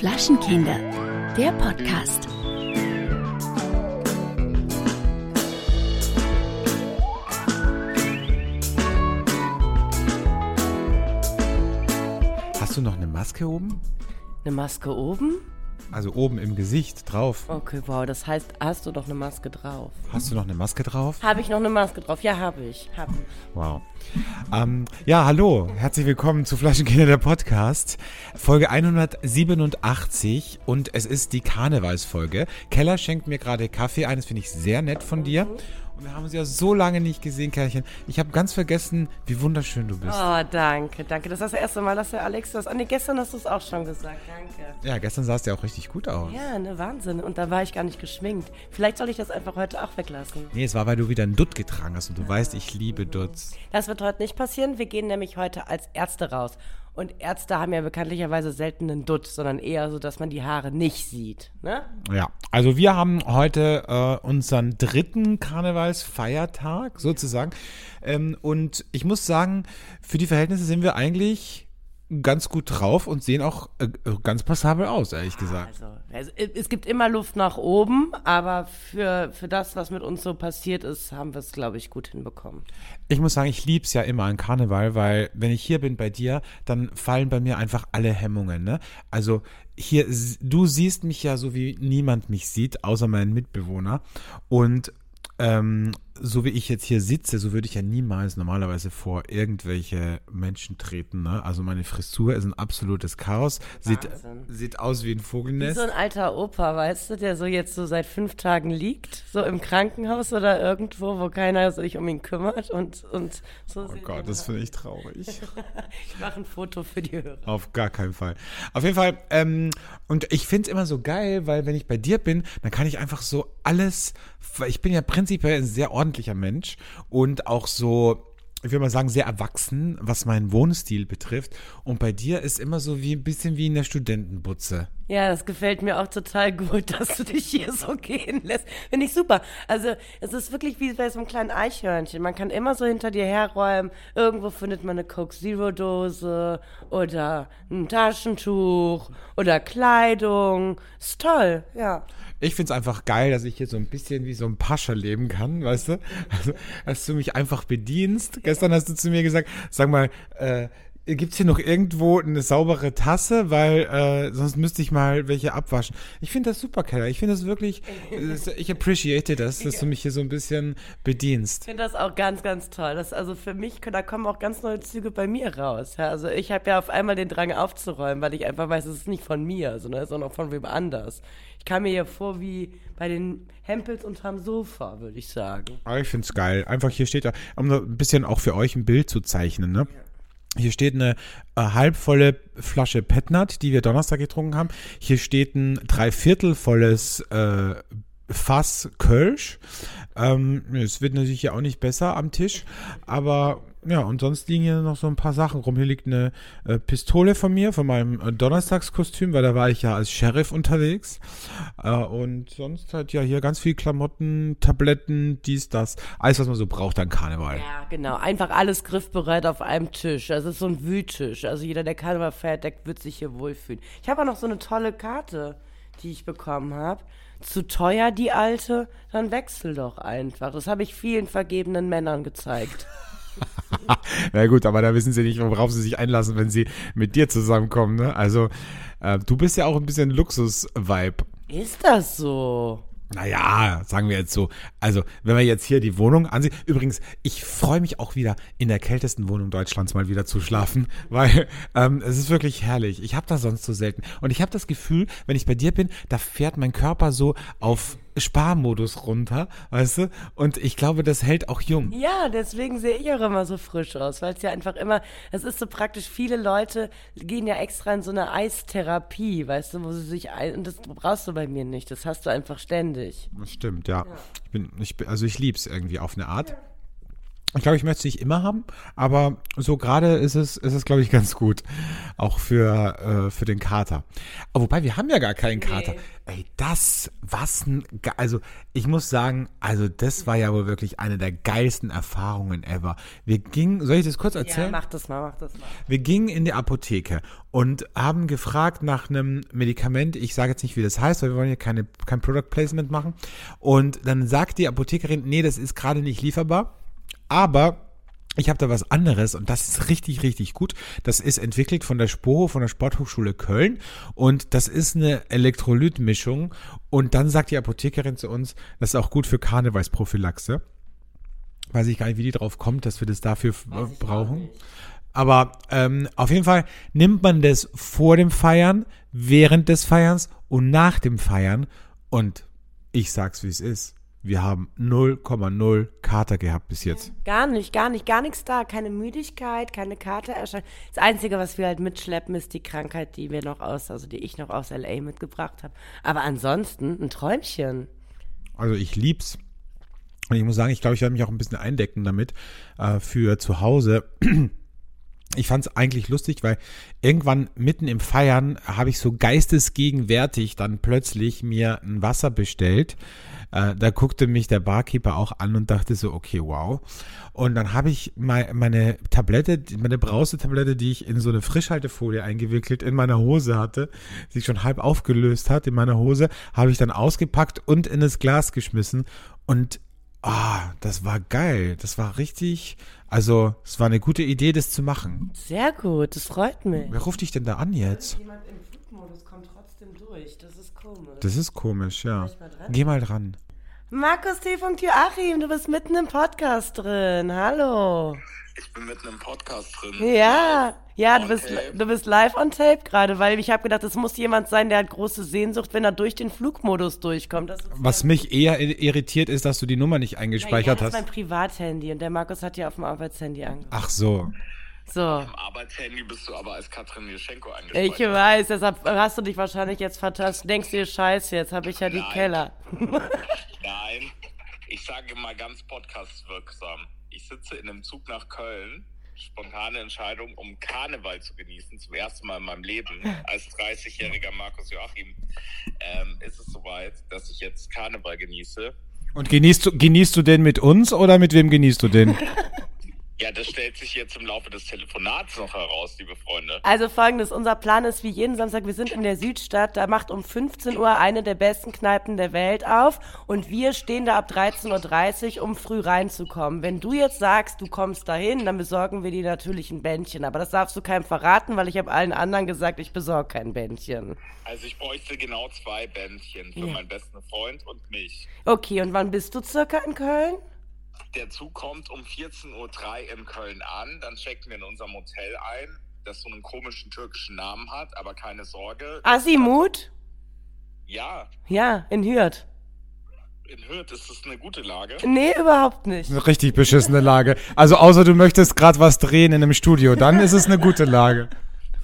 Flaschenkinder, der Podcast. Hast du noch eine Maske oben? Eine Maske oben? Also oben im Gesicht drauf. Okay, wow, das heißt, hast du doch eine Maske drauf? Hast du noch eine Maske drauf? Habe ich noch eine Maske drauf? Ja, habe ich. Hab ich. Wow. Ähm, ja, hallo. Herzlich willkommen zu Flaschenkinder der Podcast. Folge 187 und es ist die Karnevalsfolge. Keller schenkt mir gerade Kaffee ein. Das finde ich sehr nett von dir. Und wir haben uns ja so lange nicht gesehen, Kerlchen. Ich habe ganz vergessen, wie wunderschön du bist. Oh, danke, danke. Das ist das erste Mal, dass der Alex das. Oh, nee, gestern hast du es auch schon gesagt. Danke. Ja, gestern sahst du ja auch richtig gut aus. Ja, ne, Wahnsinn. Und da war ich gar nicht geschminkt. Vielleicht soll ich das einfach heute auch weglassen. Nee, es war, weil du wieder einen Dutt getragen hast und du weißt, ich liebe Dutts. Das wird heute nicht passieren. Wir gehen nämlich heute als Ärzte raus. Und Ärzte haben ja bekanntlicherweise selten einen Dutt, sondern eher so, dass man die Haare nicht sieht. Ne? Ja, also wir haben heute äh, unseren dritten Karnevalsfeiertag sozusagen. Ähm, und ich muss sagen, für die Verhältnisse sind wir eigentlich ganz gut drauf und sehen auch äh, ganz passabel aus, ehrlich gesagt. Also, also, es gibt immer Luft nach oben, aber für, für das, was mit uns so passiert ist, haben wir es, glaube ich, gut hinbekommen. Ich muss sagen, ich liebe es ja immer an Karneval, weil wenn ich hier bin bei dir, dann fallen bei mir einfach alle Hemmungen. Ne? Also hier, du siehst mich ja so, wie niemand mich sieht, außer meinen Mitbewohner. Und ähm, so wie ich jetzt hier sitze, so würde ich ja niemals normalerweise vor irgendwelche Menschen treten. Ne? Also meine Frisur ist ein absolutes Chaos. Sieht, sieht aus wie ein Vogelnest. Wie so ein alter Opa, weißt du, der so jetzt so seit fünf Tagen liegt, so im Krankenhaus oder irgendwo, wo keiner sich um ihn kümmert und, und so. Oh Gott, das finde ich traurig. ich mache ein Foto für die Hörer. Auf gar keinen Fall. Auf jeden Fall, ähm, und ich finde es immer so geil, weil wenn ich bei dir bin, dann kann ich einfach so alles, ich bin ja prinzipiell ein sehr ordentlicher Mensch und auch so, ich würde mal sagen, sehr erwachsen, was meinen Wohnstil betrifft. Und bei dir ist immer so wie ein bisschen wie in der Studentenbutze. Ja, das gefällt mir auch total gut, dass du dich hier so gehen lässt. Finde ich super. Also, es ist wirklich wie bei so einem kleinen Eichhörnchen. Man kann immer so hinter dir herräumen. Irgendwo findet man eine Coke Zero Dose oder ein Taschentuch oder Kleidung. Ist toll, ja. Ich finde es einfach geil, dass ich hier so ein bisschen wie so ein Pascha leben kann, weißt du? Also, dass du mich einfach bedienst. Gestern hast du zu mir gesagt, sag mal, äh, Gibt es hier noch irgendwo eine saubere Tasse? Weil äh, sonst müsste ich mal welche abwaschen. Ich finde das super, Keller. Ich finde das wirklich, ich appreciate das, dass du mich hier so ein bisschen bedienst. Ich finde das auch ganz, ganz toll. Das, also für mich, da kommen auch ganz neue Züge bei mir raus. Ja? Also ich habe ja auf einmal den Drang aufzuräumen, weil ich einfach weiß, es ist nicht von mir, sondern es ist auch noch von wem anders. Ich kam mir hier vor wie bei den Hempels unterm Sofa, würde ich sagen. Aber ich finde es geil. Einfach hier steht da, um ein bisschen auch für euch ein Bild zu zeichnen, ne? Ja. Hier steht eine äh, halbvolle Flasche Petnat, die wir Donnerstag getrunken haben. Hier steht ein dreiviertelvolles äh, Fass Kölsch. Ähm, es wird natürlich hier auch nicht besser am Tisch, aber ja, und sonst liegen hier noch so ein paar Sachen rum. Hier liegt eine äh, Pistole von mir, von meinem äh, Donnerstagskostüm, weil da war ich ja als Sheriff unterwegs. Äh, und sonst halt ja hier ganz viel Klamotten, Tabletten, dies, das. Alles, was man so braucht an Karneval. Ja, genau. Einfach alles griffbereit auf einem Tisch. Das ist so ein Wühltisch. Also jeder, der Karneval feiert, der wird sich hier wohlfühlen. Ich habe auch noch so eine tolle Karte, die ich bekommen habe zu teuer, die alte, dann wechsel doch einfach. Das habe ich vielen vergebenen Männern gezeigt. Na gut, aber da wissen sie nicht, worauf sie sich einlassen, wenn sie mit dir zusammenkommen. Ne? Also, äh, du bist ja auch ein bisschen Luxus-Vibe. Ist das so? Naja, sagen wir jetzt so. Also, wenn wir jetzt hier die Wohnung ansehen. Übrigens, ich freue mich auch wieder, in der kältesten Wohnung Deutschlands mal wieder zu schlafen, weil ähm, es ist wirklich herrlich. Ich habe das sonst so selten. Und ich habe das Gefühl, wenn ich bei dir bin, da fährt mein Körper so auf Sparmodus runter, weißt du? Und ich glaube, das hält auch jung. Ja, deswegen sehe ich auch immer so frisch aus, weil es ja einfach immer, es ist so praktisch, viele Leute gehen ja extra in so eine Eistherapie, weißt du, wo sie sich, ein, und das brauchst du bei mir nicht, das hast du einfach ständig. Das stimmt, ja. ja. Ich bin, ich bin, also ich lieb's irgendwie auf eine Art. Ich glaube, ich möchte es nicht immer haben, aber so gerade ist es, ist es, glaube ich, ganz gut. Auch für, äh, für den Kater. Aber wobei, wir haben ja gar keinen Kater. Ey, das, was ein, also ich muss sagen, also das war ja wohl wirklich eine der geilsten Erfahrungen ever. Wir gingen, soll ich das kurz Ja, erzählen? mach das mal, mach das mal. Wir gingen in die Apotheke und haben gefragt nach einem Medikament. Ich sage jetzt nicht, wie das heißt, weil wir wollen hier keine, kein Product Placement machen. Und dann sagt die Apothekerin, nee, das ist gerade nicht lieferbar. Aber ich habe da was anderes und das ist richtig, richtig gut. Das ist entwickelt von der SPOHO, von der Sporthochschule Köln und das ist eine Elektrolytmischung. Und dann sagt die Apothekerin zu uns, das ist auch gut für Karnevalsprophylaxe. Weiß ich gar nicht, wie die drauf kommt, dass wir das dafür brauchen. Aber ähm, auf jeden Fall nimmt man das vor dem Feiern, während des Feierns und nach dem Feiern. Und ich sag's, wie es ist. Wir haben 0,0 Kater gehabt bis jetzt. Gar nicht, gar nicht, gar nichts da. Keine Müdigkeit, keine Karte erscheint. Das Einzige, was wir halt mitschleppen, ist die Krankheit, die wir noch aus, also die ich noch aus LA mitgebracht habe. Aber ansonsten ein Träumchen. Also ich lieb's. Und ich muss sagen, ich glaube, ich werde mich auch ein bisschen eindecken damit äh, für zu Hause. Ich fand es eigentlich lustig, weil irgendwann mitten im Feiern habe ich so geistesgegenwärtig dann plötzlich mir ein Wasser bestellt. Äh, da guckte mich der Barkeeper auch an und dachte so, okay, wow. Und dann habe ich mein, meine Tablette, meine Brausetablette, die ich in so eine Frischhaltefolie eingewickelt in meiner Hose hatte, die schon halb aufgelöst hat in meiner Hose, habe ich dann ausgepackt und in das Glas geschmissen. Und ah, das war geil. Das war richtig, also es war eine gute Idee, das zu machen. Sehr gut, das freut mich. Wer ruft dich denn da an jetzt? Jemand im Flugmodus kommt trotzdem durch. Das ist komisch. Das ist komisch, ja. mal? Geh mal dran. Markus T. von Joachim, du bist mitten im Podcast drin. Hallo. Ich bin mitten im Podcast drin. Ja, ja, du bist, tape. du bist live on tape gerade, weil ich habe gedacht, es muss jemand sein, der hat große Sehnsucht, wenn er durch den Flugmodus durchkommt. Das Was mich eher irritiert ist, dass du die Nummer nicht ja, eingespeichert das ist mein hast. Privathandy und der Markus hat ja auf dem Arbeitshandy angefangen. Ach so. So. Am Arbeitshandy bist du aber als Katrin Jeschenko Ich eingespeichert. weiß, deshalb hast du dich wahrscheinlich jetzt vertasst. Denkst dir, scheiße, jetzt habe ich ja die Nein. Keller. Nein, ich sage mal ganz podcastwirksam. Ich sitze in einem Zug nach Köln. Spontane Entscheidung, um Karneval zu genießen, zum ersten Mal in meinem Leben. Als 30-jähriger Markus Joachim ähm, ist es soweit, dass ich jetzt Karneval genieße. Und genießt du, genießt du den mit uns oder mit wem genießt du den? Ja, das stellt sich jetzt im Laufe des Telefonats noch heraus, liebe Freunde. Also folgendes, unser Plan ist wie jeden Samstag, wir sind in der Südstadt, da macht um 15 Uhr eine der besten Kneipen der Welt auf und wir stehen da ab 13.30 Uhr, um früh reinzukommen. Wenn du jetzt sagst, du kommst dahin, dann besorgen wir dir natürlich ein Bändchen, aber das darfst du keinem verraten, weil ich habe allen anderen gesagt, ich besorge kein Bändchen. Also ich bräuchte genau zwei Bändchen für Ja. meinen besten Freund und mich. Okay, und wann bist du circa in Köln? Der Zug kommt um 14.03 Uhr in Köln an, dann checken wir in unserem Hotel ein, das so einen komischen türkischen Namen hat, aber keine Sorge. Asimut? Ja, Ja, in Hürth. in Hürth ist es eine gute Lage. Nee, überhaupt nicht. Eine richtig beschissene Lage. Also außer du möchtest gerade was drehen in einem Studio, dann ist es eine gute Lage.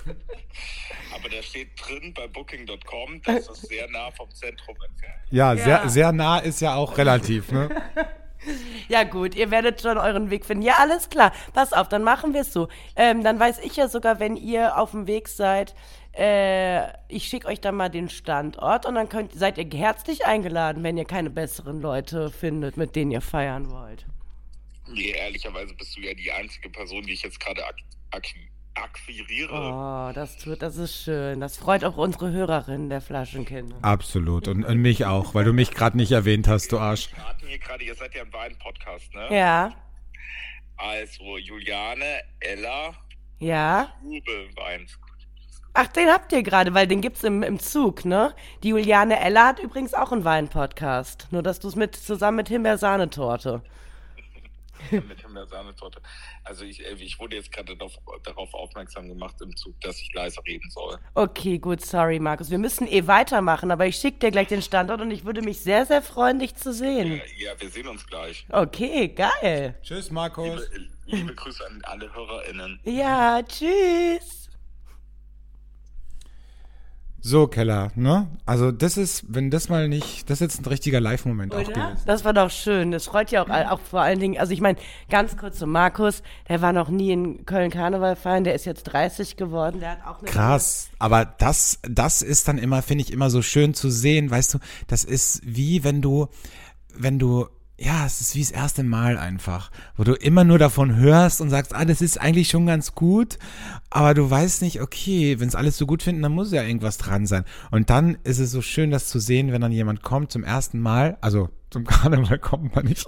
Aber da steht drin bei Booking.com, dass es sehr nah vom Zentrum entfernt ist. Ja, Ja. sehr, sehr nah ist ja auch relativ, ne? Ja gut, ihr werdet schon euren Weg finden. Ja, alles klar. Pass auf, dann machen wir es so. Ähm, dann weiß ich ja sogar, wenn ihr auf dem Weg seid, äh, ich schicke euch dann mal den Standort und dann könnt, seid ihr herzlich eingeladen, wenn ihr keine besseren Leute findet, mit denen ihr feiern wollt. Nee, ehrlicherweise bist du ja die einzige Person, die ich jetzt gerade ak ak akquiriere. Oh, das tut, das ist schön. Das freut auch unsere Hörerinnen der Flaschenkinder. Absolut. Und, und mich auch, weil du mich gerade nicht erwähnt hast, du Arsch. Wir hatten hier gerade, ihr seid ja im Wein-Podcast, ne? Ja, Also Juliane, Ella, ja. Uwe Wein. Ach, den habt ihr gerade, weil den gibt's im, im Zug, ne? Die Juliane Ella hat übrigens auch einen Wein-Podcast. Nur, dass du es mit, zusammen mit Himbeersahnetorte. Mit Himbeersahnetorte. Also ich, äh, ich wurde jetzt gerade darauf, darauf aufmerksam gemacht im Zug, dass ich leise reden soll. Okay, gut, sorry, Markus. Wir müssen eh weitermachen, aber ich schicke dir gleich den Standort und ich würde mich sehr, sehr freuen, dich zu sehen. Äh, Ja, wir sehen uns gleich. Okay, geil. Tschüss, Markus. Liebe, liebe Grüße an alle HörerInnen. Ja, tschüss. So, Keller, ne? Also das ist, wenn das mal nicht, das ist jetzt ein richtiger Live-Moment auch gewesen. Das war doch schön. Das freut ja auch, auch vor allen Dingen. Also ich meine, ganz kurz zu Markus, der war noch nie in Köln Karneval feiern, der ist jetzt 30 geworden. Der hat auch eine Krass, aber das, das ist dann immer, finde ich, immer so schön zu sehen, weißt du, das ist wie wenn du, wenn du, ja, es ist wie das erste Mal einfach, wo du immer nur davon hörst und sagst, ah, das ist eigentlich schon ganz gut, aber du weißt nicht, okay, wenn es alles so gut finden, dann muss ja irgendwas dran sein. Und dann ist es so schön, das zu sehen, wenn dann jemand kommt zum ersten Mal, also zum Karneval kommt man nicht.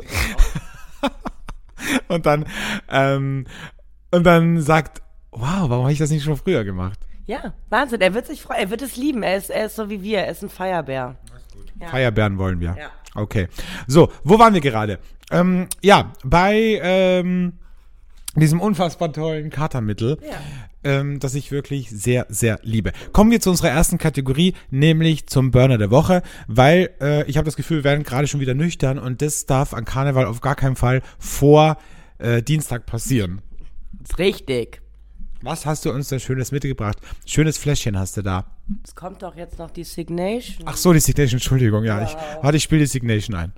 und dann, ähm, und dann sagt, wow, warum habe ich das nicht schon früher gemacht? Ja, Wahnsinn. Er wird sich freuen. Er wird es lieben. Er ist, er ist so wie wir. Er ist ein Feierbär. Ja. Feierbären wollen wir. Ja. Okay. So, wo waren wir gerade? Ähm, ja, bei ähm, diesem unfassbar tollen Katermittel, Ja. ähm, das ich wirklich sehr, sehr liebe. Kommen wir zu unserer ersten Kategorie, nämlich zum Burner der Woche, weil äh, ich habe das Gefühl, wir werden gerade schon wieder nüchtern und das darf an Karneval auf gar keinen Fall vor äh, Dienstag passieren. Ist richtig. Was hast du uns da Schönes mitgebracht? Schönes Fläschchen hast du da. Es kommt doch jetzt noch die Signation. Ach so, die Signation, Entschuldigung, ja. Ich, warte, ich spiele die Signation ein.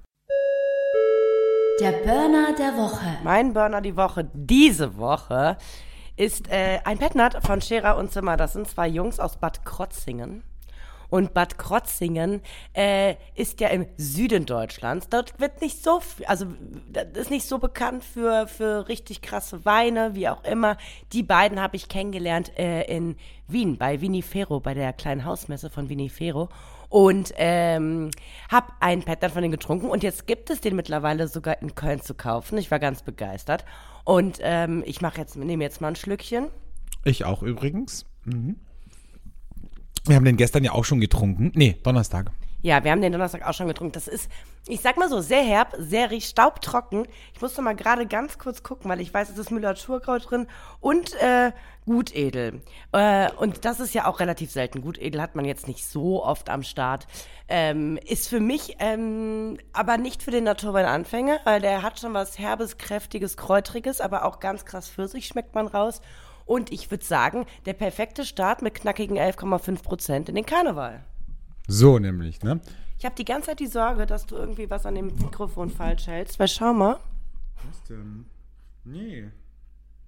Der Burner der Woche. Mein Burner die Woche diese Woche ist äh, ein Petnat von Scherer und Zimmer. Das sind zwei Jungs aus Bad Krotzingen. Und Bad Krotzingen äh, ist ja im Süden Deutschlands. Dort wird nicht so, also ist nicht so bekannt für, für richtig krasse Weine, wie auch immer. Die beiden habe ich kennengelernt äh, in Wien, bei Vinifero, bei der kleinen Hausmesse von Vinifero. Und ähm, hab einen Pattern von denen getrunken und jetzt gibt es den mittlerweile sogar in Köln zu kaufen. Ich war ganz begeistert. Und ähm, ich mache jetzt, nehme jetzt mal ein Schlückchen. Ich auch übrigens. Mhm. Wir haben den gestern ja auch schon getrunken. Nee, Donnerstag. Ja, wir haben den Donnerstag auch schon getrunken. Das ist, ich sag mal so, sehr herb, sehr staubtrocken. Ich musste mal gerade ganz kurz gucken, weil ich weiß, es ist Müller-Thurkraut drin und äh, Gutedel. Äh, und das ist ja auch relativ selten. Gutedel hat man jetzt nicht so oft am Start. Ähm, ist für mich ähm, aber nicht für den Naturwein-Anfänger, weil der hat schon was herbes, kräftiges, kräutriges, aber auch ganz krass Pfirsich schmeckt man raus. Und ich würde sagen, der perfekte Start mit knackigen 11,5 Prozent in den Karneval. So nämlich, ne? Ich habe die ganze Zeit die Sorge, dass du irgendwie was an dem Mikrofon falsch hältst. Weil schau mal. Was denn? Nee,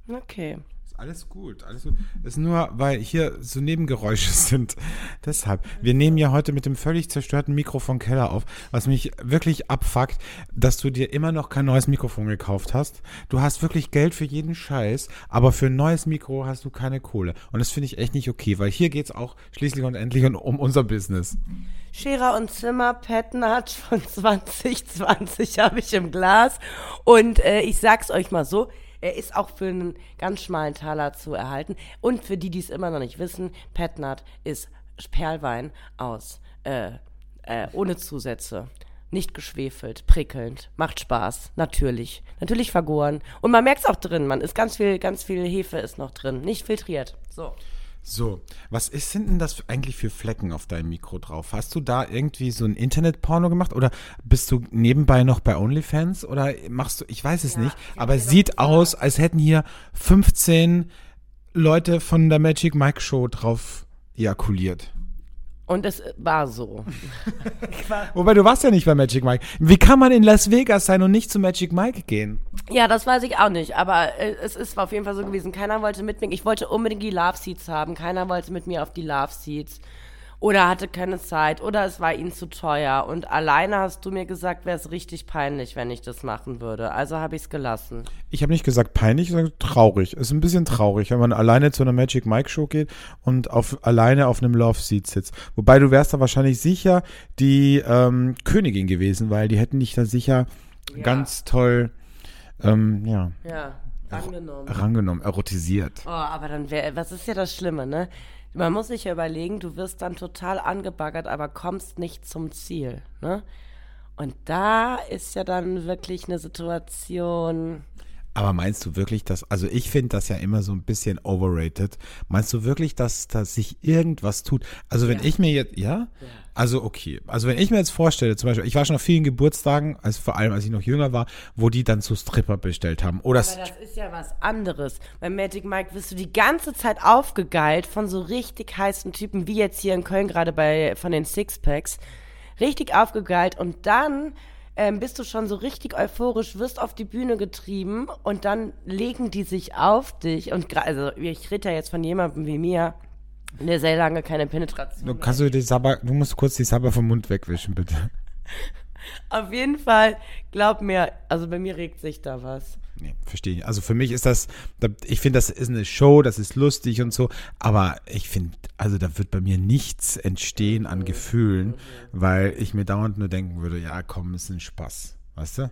Okay. Alles gut. Alles gut. Ist nur, weil hier so Nebengeräusche sind. Deshalb. Wir nehmen ja heute mit dem völlig zerstörten Mikrofon Keller auf, was mich wirklich abfuckt, dass du dir immer noch kein neues Mikrofon gekauft hast. Du hast wirklich Geld für jeden Scheiß, aber für ein neues Mikro hast du keine Kohle. Und das finde ich echt nicht okay, weil hier geht's auch schließlich und endlich um, unser Business. Scherer und Zimmer Petnat von 2020 habe ich im Glas. Und äh, ich sag's euch mal so. Er ist auch für einen ganz schmalen Taler zu erhalten. Und für die, die es immer noch nicht wissen, Petnat ist Perlwein aus, äh, äh, ohne Zusätze. Nicht geschwefelt, prickelnd, macht Spaß, natürlich. Natürlich vergoren. Und man merkt's auch drin, man ist ganz viel, ganz viel Hefe ist noch drin. Nicht filtriert. So. So, was ist, sind denn das eigentlich für Flecken auf deinem Mikro drauf? Hast du da irgendwie so ein Internetporno gemacht oder bist du nebenbei noch bei OnlyFans oder machst du, ich weiß es nicht, aber es sieht aus, als hätten hier 15 Leute von der Magic Mike Show drauf ejakuliert. Und es war so. Wobei du warst ja nicht bei Magic Mike. Wie kann man in Las Vegas sein und nicht zu Magic Mike gehen? Ja, das weiß ich auch nicht, aber äh, es ist auf jeden Fall so gewesen. Keiner wollte mit mir. Ich wollte unbedingt die Love Seats haben. Keiner wollte mit mir auf die Love Seats. Oder hatte keine Zeit. Oder es war ihnen zu teuer. Und alleine hast du mir gesagt, wäre es richtig peinlich, wenn ich das machen würde. Also habe ich es gelassen. Ich habe nicht gesagt peinlich, sondern traurig. Es ist ein bisschen traurig, wenn man alleine zu einer Magic Mike Show geht und auf, alleine auf einem Love Seat sitzt. Wobei du wärst da wahrscheinlich sicher die ähm, Königin gewesen, weil die hätten dich da sicher Ja. ganz toll, ähm, ja, Ja, angenommen. rangenommen, erotisiert. Oh, aber dann wäre, was ist ja das Schlimme, ne? Man muss sich ja überlegen, du wirst dann total angebaggert, aber kommst nicht zum Ziel, ne? Und da ist ja dann wirklich eine Situation. Aber meinst du wirklich, dass, also ich finde das ja immer so ein bisschen overrated. Meinst du wirklich, dass, dass sich irgendwas tut? Also wenn ich mir jetzt, ja? Also okay. Also wenn ich mir jetzt vorstelle, zum Beispiel, ich war schon auf vielen Geburtstagen, also vor allem als ich noch jünger war, wo die dann so Stripper bestellt haben. Oder Aber das ist ja was anderes. Bei Magic Mike wirst du die ganze Zeit aufgegeilt von so richtig heißen Typen, wie jetzt hier in Köln gerade bei von den Sixpacks. Richtig aufgegeilt und dann ähm, bist du schon so richtig euphorisch, wirst auf die Bühne getrieben und dann legen die sich auf dich. Und also ich rede ja jetzt von jemandem wie mir, der sehr lange keine Penetration du, kannst du die Sabber, du musst kurz die Sabber vom Mund wegwischen, bitte. Auf jeden Fall, glaub mir, also bei mir regt sich da was. Nee, verstehe ich. Also für mich ist das, da- ich finde, das ist eine Show, das ist lustig und so, aber ich finde, also da wird bei mir nichts entstehen an Gefühlen, weil ich mir dauernd nur denken würde, ja, komm, ist ein Spaß. Weißt du?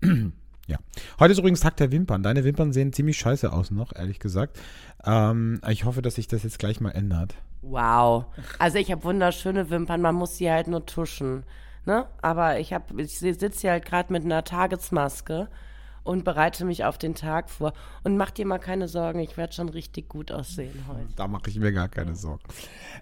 ja. Heute ist übrigens Tag der Wimpern. Deine Wimpern sehen ziemlich scheiße aus noch, ehrlich gesagt. Ähm, ich hoffe, dass sich das jetzt gleich mal ändert. Wow. Also ich habe wunderschöne Wimpern, man muss sie halt nur tuschen. Ne? Aber ich ich sitze hier halt gerade mit einer Tagesmaske und bereite mich auf den Tag vor. Und mach dir mal keine Sorgen, ich werde schon richtig gut aussehen heute. Da mache ich mir gar keine Sorgen.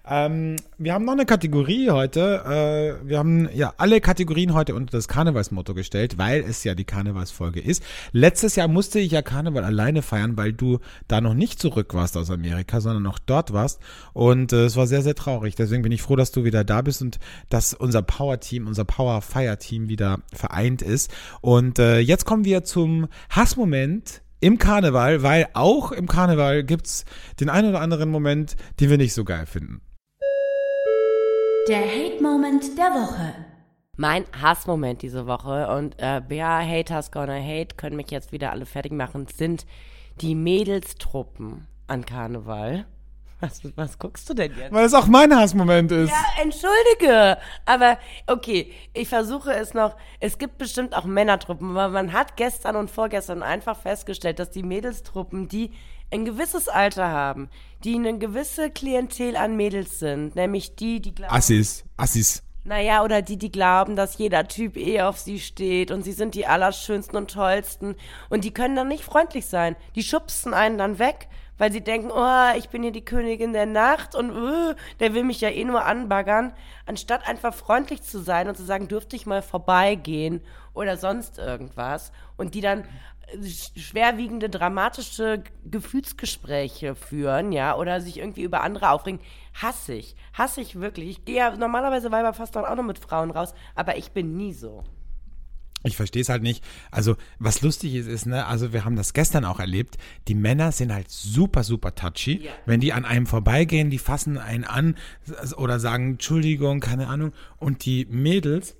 Ähm, wir haben noch eine Kategorie heute. Äh, wir haben ja alle Kategorien heute unter das Karnevalsmotto gestellt, weil es ja die Karnevalsfolge ist. Letztes Jahr musste ich ja Karneval alleine feiern, weil du da noch nicht zurück warst aus Amerika, sondern noch dort warst. Und äh, es war sehr, sehr traurig. Deswegen bin ich froh, dass du wieder da bist und dass unser Power-Team, unser Power-Fire-Team wieder vereint ist. Und äh, jetzt kommen wir zum Hassmoment im Karneval, weil auch im Karneval gibt's den einen oder anderen Moment, den wir nicht so geil finden. Der Hate-Moment der Woche. Mein Hassmoment diese Woche und äh, ja, Haters gonna hate, können mich jetzt wieder alle fertig machen, sind die Mädelstruppen an Karneval. Was, was guckst du denn jetzt? Weil es auch mein Hassmoment ist. Ja, entschuldige. Aber okay, ich versuche es noch. Es gibt bestimmt auch Männertruppen, aber man hat gestern und vorgestern einfach festgestellt, dass die Mädelstruppen, die ein gewisses Alter haben, die eine gewisse Klientel an Mädels sind, nämlich die, die glauben, Assis, Assis. naja, oder die, die glauben, dass jeder Typ eh auf sie steht und sie sind die allerschönsten und tollsten und die können dann nicht freundlich sein. Die schubsen einen dann weg, weil sie denken, oh, ich bin hier die Königin der Nacht und uh, der will mich ja eh nur anbaggern, anstatt einfach freundlich zu sein und zu sagen, dürfte ich mal vorbeigehen oder sonst irgendwas und die dann sch- schwerwiegende, dramatische Gefühlsgespräche führen, ja, oder sich irgendwie über andere aufregen, hasse ich. Hasse ich wirklich. Ich gehe ja normalerweise Weiber fast dann auch noch mit Frauen raus, aber ich bin nie so. Ich verstehe es halt nicht. Also, was lustig ist, ist, ne, also wir haben das gestern auch erlebt, die Männer sind halt super, super touchy. Ja. Wenn die an einem vorbeigehen, die fassen einen an oder sagen Entschuldigung, keine Ahnung. Und die Mädels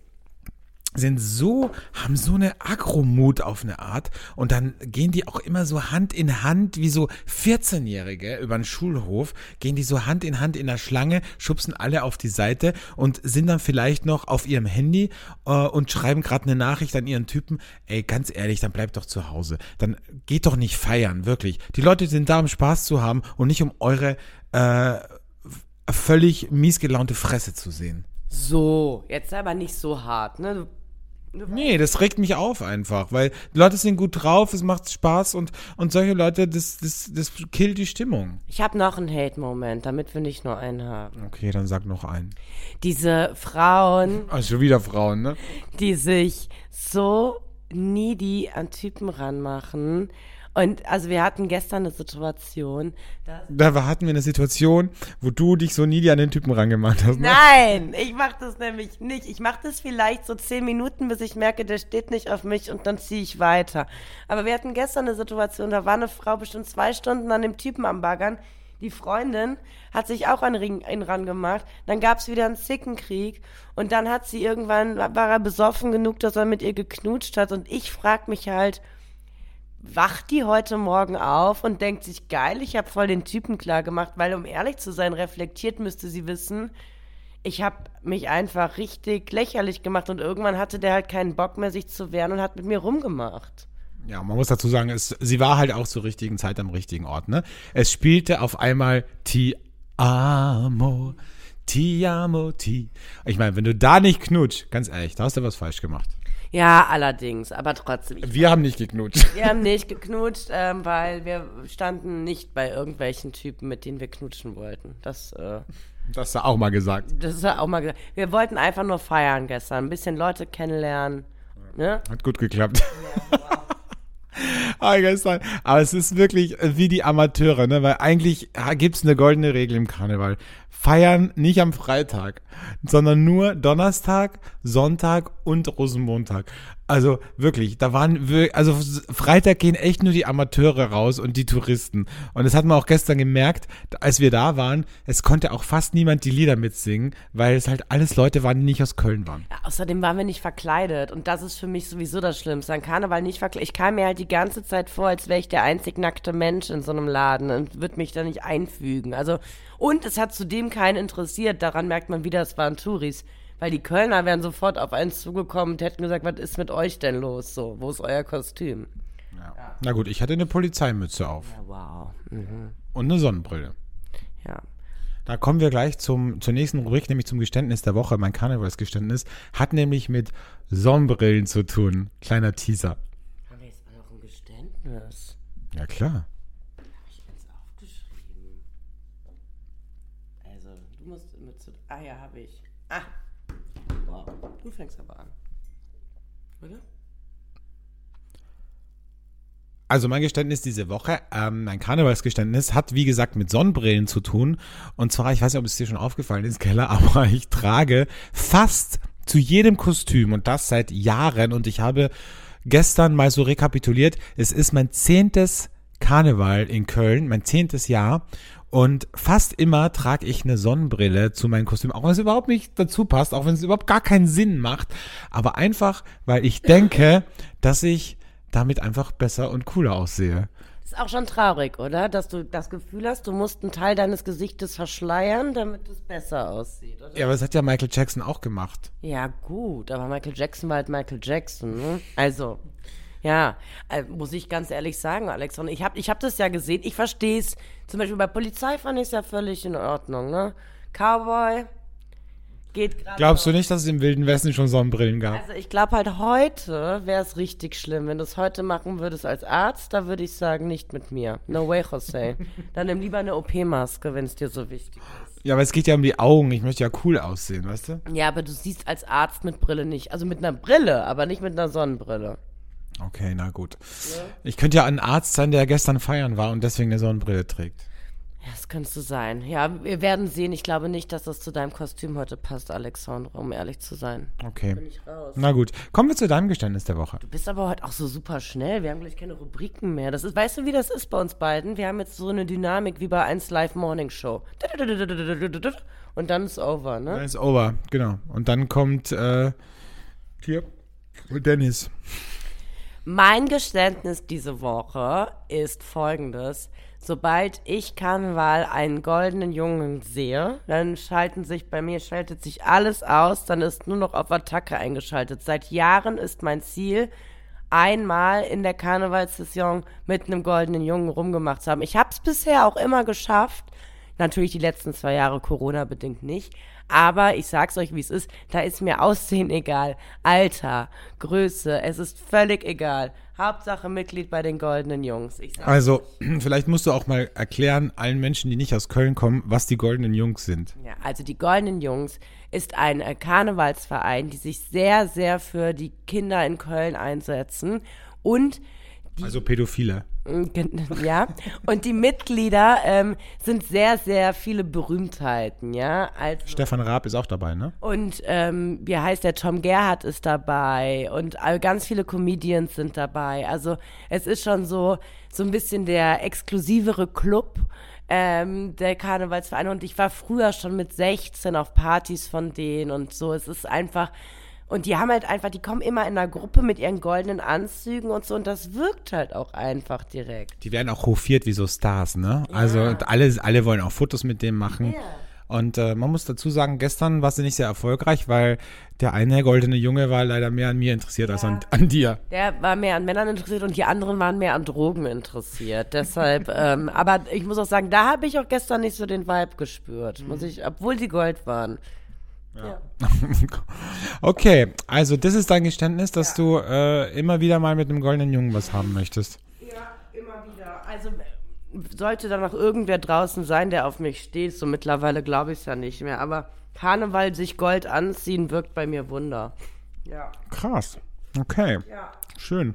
sind so, haben so eine Agromut auf eine Art und dann gehen die auch immer so Hand in Hand, wie so 14-Jährige über den Schulhof, gehen die so Hand in Hand in der Schlange, schubsen alle auf die Seite und sind dann vielleicht noch auf ihrem Handy äh, und schreiben gerade eine Nachricht an ihren Typen, ey, ganz ehrlich, dann bleibt doch zu Hause. Dann geht doch nicht feiern, wirklich. Die Leute sind da, um Spaß zu haben und nicht um eure äh, völlig miesgelaunte Fresse zu sehen. So, jetzt aber nicht so hart, ne? Du, Nee, das regt mich auf einfach, weil Leute sind gut drauf, es macht Spaß und, und solche Leute, das, das, das killt die Stimmung. ich habe noch einen Hate-Moment, damit wir nicht nur einen haben. Okay, dann sag noch einen. Diese Frauen, Also schon wieder Frauen, ne? die sich so needy an Typen ranmachen. Und also wir hatten gestern eine Situation, da Da hatten wir eine Situation, wo du dich so nie an den Typen rangemacht hast, ne? Nein, ich mach das nämlich nicht. Ich mach das vielleicht so zehn Minuten, bis ich merke, der steht nicht auf mich und dann ziehe ich weiter. Aber wir hatten gestern eine Situation, da war eine Frau bestimmt zwei Stunden an dem Typen am Baggern. Die Freundin hat sich auch an Ring- ihn rangemacht. Dann gab's wieder einen Zickenkrieg. Und dann hat sie irgendwann, war er besoffen genug, dass er mit ihr geknutscht hat. Und ich frag mich halt, wacht die heute Morgen auf und denkt sich, geil, ich habe voll den Typen klar gemacht, weil um ehrlich zu sein, reflektiert müsste sie wissen, ich habe mich einfach richtig lächerlich gemacht und irgendwann hatte der halt keinen Bock mehr, sich zu wehren und hat mit mir rumgemacht. Ja, man muss dazu sagen, es, sie war halt auch zur richtigen Zeit am richtigen Ort, ne? Es spielte auf einmal Ti amo, ti amo, ti. Ich meine, wenn du da nicht knutsch, ganz ehrlich, da hast du was falsch gemacht. Ja, allerdings, aber trotzdem. Wir haben nicht geknutscht. wir haben nicht geknutscht, ähm, weil wir standen nicht bei irgendwelchen Typen, mit denen wir knutschen wollten. Das, äh, Das hast du auch mal gesagt. das ist ja auch mal gesagt. Wir wollten einfach nur feiern gestern, ein bisschen Leute kennenlernen. Ne? Hat gut geklappt. Ah, gestern. Aber es ist wirklich wie die Amateure, ne? Weil eigentlich gibt es eine goldene Regel im Karneval. Feiern nicht am Freitag, sondern nur Donnerstag, Sonntag und Rosenmontag. Also wirklich, da waren also Freitag gehen echt nur die Amateure raus und die Touristen. Und das hat man auch gestern gemerkt, als wir da waren, es konnte auch fast niemand die Lieder mitsingen, weil es halt alles Leute waren, die nicht aus Köln waren. Ja, außerdem waren wir nicht verkleidet und das ist für mich sowieso das Schlimmste. An Karneval nicht verkleidet. Ich kam mir halt die ganze Zeit vor, als wäre ich der einzig nackte Mensch in so einem Laden und würde mich da nicht einfügen. Also, und es hat zudem keinen interessiert. Daran merkt man wieder, es waren Touris. Weil die Kölner wären sofort auf eins zugekommen und hätten gesagt, was ist mit euch denn los? So, wo ist euer Kostüm? Na gut, ich hatte eine Polizeimütze auf Ja, wow. Mhm. und eine Sonnenbrille. Ja. Da kommen wir gleich zum, zur nächsten Rubrik, nämlich zum Geständnis der Woche. Mein Karnevalsgeständnis hat nämlich mit Sonnenbrillen zu tun. Kleiner Teaser. Aber jetzt war doch ein Geständnis. Ja, klar. Hab ich eins aufgeschrieben? Also, du musst mit zu. Ah ja, habe ich. Ah. Wow. Du fängst aber an. Oder? Also mein Geständnis diese Woche, ähm, mein Karnevalsgeständnis, hat wie gesagt mit Sonnenbrillen zu tun. Und zwar, ich weiß nicht, ob es dir schon aufgefallen ist, Keller, aber ich trage fast zu jedem Kostüm und das seit Jahren. Und ich habe gestern mal so rekapituliert, es ist mein zehntes Karneval in Köln, mein zehntes Jahr. Und fast immer trage ich eine Sonnenbrille zu meinem Kostüm, auch wenn es überhaupt nicht dazu passt, auch wenn es überhaupt gar keinen Sinn macht. Aber einfach, weil ich denke, dass ich damit einfach besser und cooler aussehe. Ist auch schon traurig, oder? Dass du das Gefühl hast, du musst einen Teil deines Gesichtes verschleiern, damit es besser aussieht, oder? Ja, aber das hat ja Michael Jackson auch gemacht. Ja, gut, aber Michael Jackson war halt Michael Jackson, ne? Also, ja, äh, muss ich ganz ehrlich sagen, Alexander, ich habe ich hab das ja gesehen, ich verstehe es. Zum Beispiel bei Polizei fand ich es ja völlig in Ordnung, ne? Cowboy geht gerade. Glaubst du nicht, dass es im Wilden Westen schon Sonnenbrillen gab? Also ich glaube halt heute wäre es richtig schlimm, wenn du es heute machen würdest als Arzt, da würde ich sagen, nicht mit mir. No way, Jose. Dann nimm lieber eine OP-Maske, wenn es dir so wichtig ist. Ja, aber es geht ja um die Augen. Ich möchte ja cool aussehen, weißt du? Ja, aber du siehst als Arzt mit Brille nicht. Also mit einer Brille, aber nicht mit einer Sonnenbrille. Okay, na gut. Ich könnte ja ein Arzt sein, der gestern feiern war und deswegen eine Sonnenbrille trägt. Ja, das kannst du sein. Ja, wir werden sehen. Ich glaube nicht, dass das zu deinem Kostüm heute passt, Alexandra, um ehrlich zu sein. Okay. Bin ich raus. Na gut. Kommen wir zu deinem Geständnis der Woche. Du bist aber heute auch so super schnell. Wir haben gleich keine Rubriken mehr. Das ist, weißt du, wie das ist bei uns beiden? Wir haben jetzt so eine Dynamik wie bei 1 Live Morning Show. Und dann ist over, Dann ne? ist over, genau. Und dann kommt äh, hier Dennis. Mein Geständnis diese Woche ist folgendes. Sobald ich Karneval einen goldenen Jungen sehe, dann schalten sich bei mir, schaltet sich alles aus, dann ist nur noch auf Attacke eingeschaltet. Seit Jahren ist mein Ziel, einmal in der Karnevalssaison mit einem goldenen Jungen rumgemacht zu haben. Ich habe es bisher auch immer geschafft. Natürlich die letzten zwei Jahre Corona-bedingt nicht. Aber ich sag's euch, wie es ist. Da ist mir Aussehen egal. Alter, Größe, es ist völlig egal. Hauptsache Mitglied bei den Goldenen Jungs. Also, vielleicht musst du auch mal erklären, allen Menschen, die nicht aus Köln kommen, was die goldenen Jungs sind. Ja, also die Goldenen Jungs ist ein äh, Karnevalsverein, die sich sehr, sehr für die Kinder in Köln einsetzen. Und die Also Pädophile. Ja, und die Mitglieder ähm, sind sehr, sehr viele Berühmtheiten, ja. Also, Stefan Raab ist auch dabei, ne? und ähm, wie heißt der Tom Gerhardt ist dabei und ganz viele Comedians sind dabei. Also es ist schon so so ein bisschen der exklusivere Club ähm, der Karnevalsverein und ich war früher schon mit 16 auf Partys von denen und so. Es ist einfach und die haben halt einfach, die kommen immer in einer Gruppe mit ihren goldenen Anzügen und so und das wirkt halt auch einfach direkt. Die werden auch hofiert wie so Stars, ne? Also alle, alle wollen auch Fotos mit dem machen. Und äh, man muss dazu sagen, gestern war sie nicht sehr erfolgreich, weil der eine goldene Junge war leider mehr an mir interessiert als an, an dir. Der war mehr an Männern interessiert und die anderen waren mehr an Drogen interessiert. Deshalb, ähm, aber ich muss auch sagen, da habe ich auch gestern nicht so den Vibe gespürt, muss ich, obwohl sie Gold waren. Ja. Okay, also das ist dein Geständnis, dass du äh, immer wieder mal mit einem goldenen Jungen was haben möchtest. Ja, immer wieder. Also sollte da noch irgendwer draußen sein, der auf mich steht, so mittlerweile glaube ich es ja nicht mehr. Aber Karneval sich Gold anziehen wirkt bei mir Wunder. Ja. Krass. Okay, Ja. schön.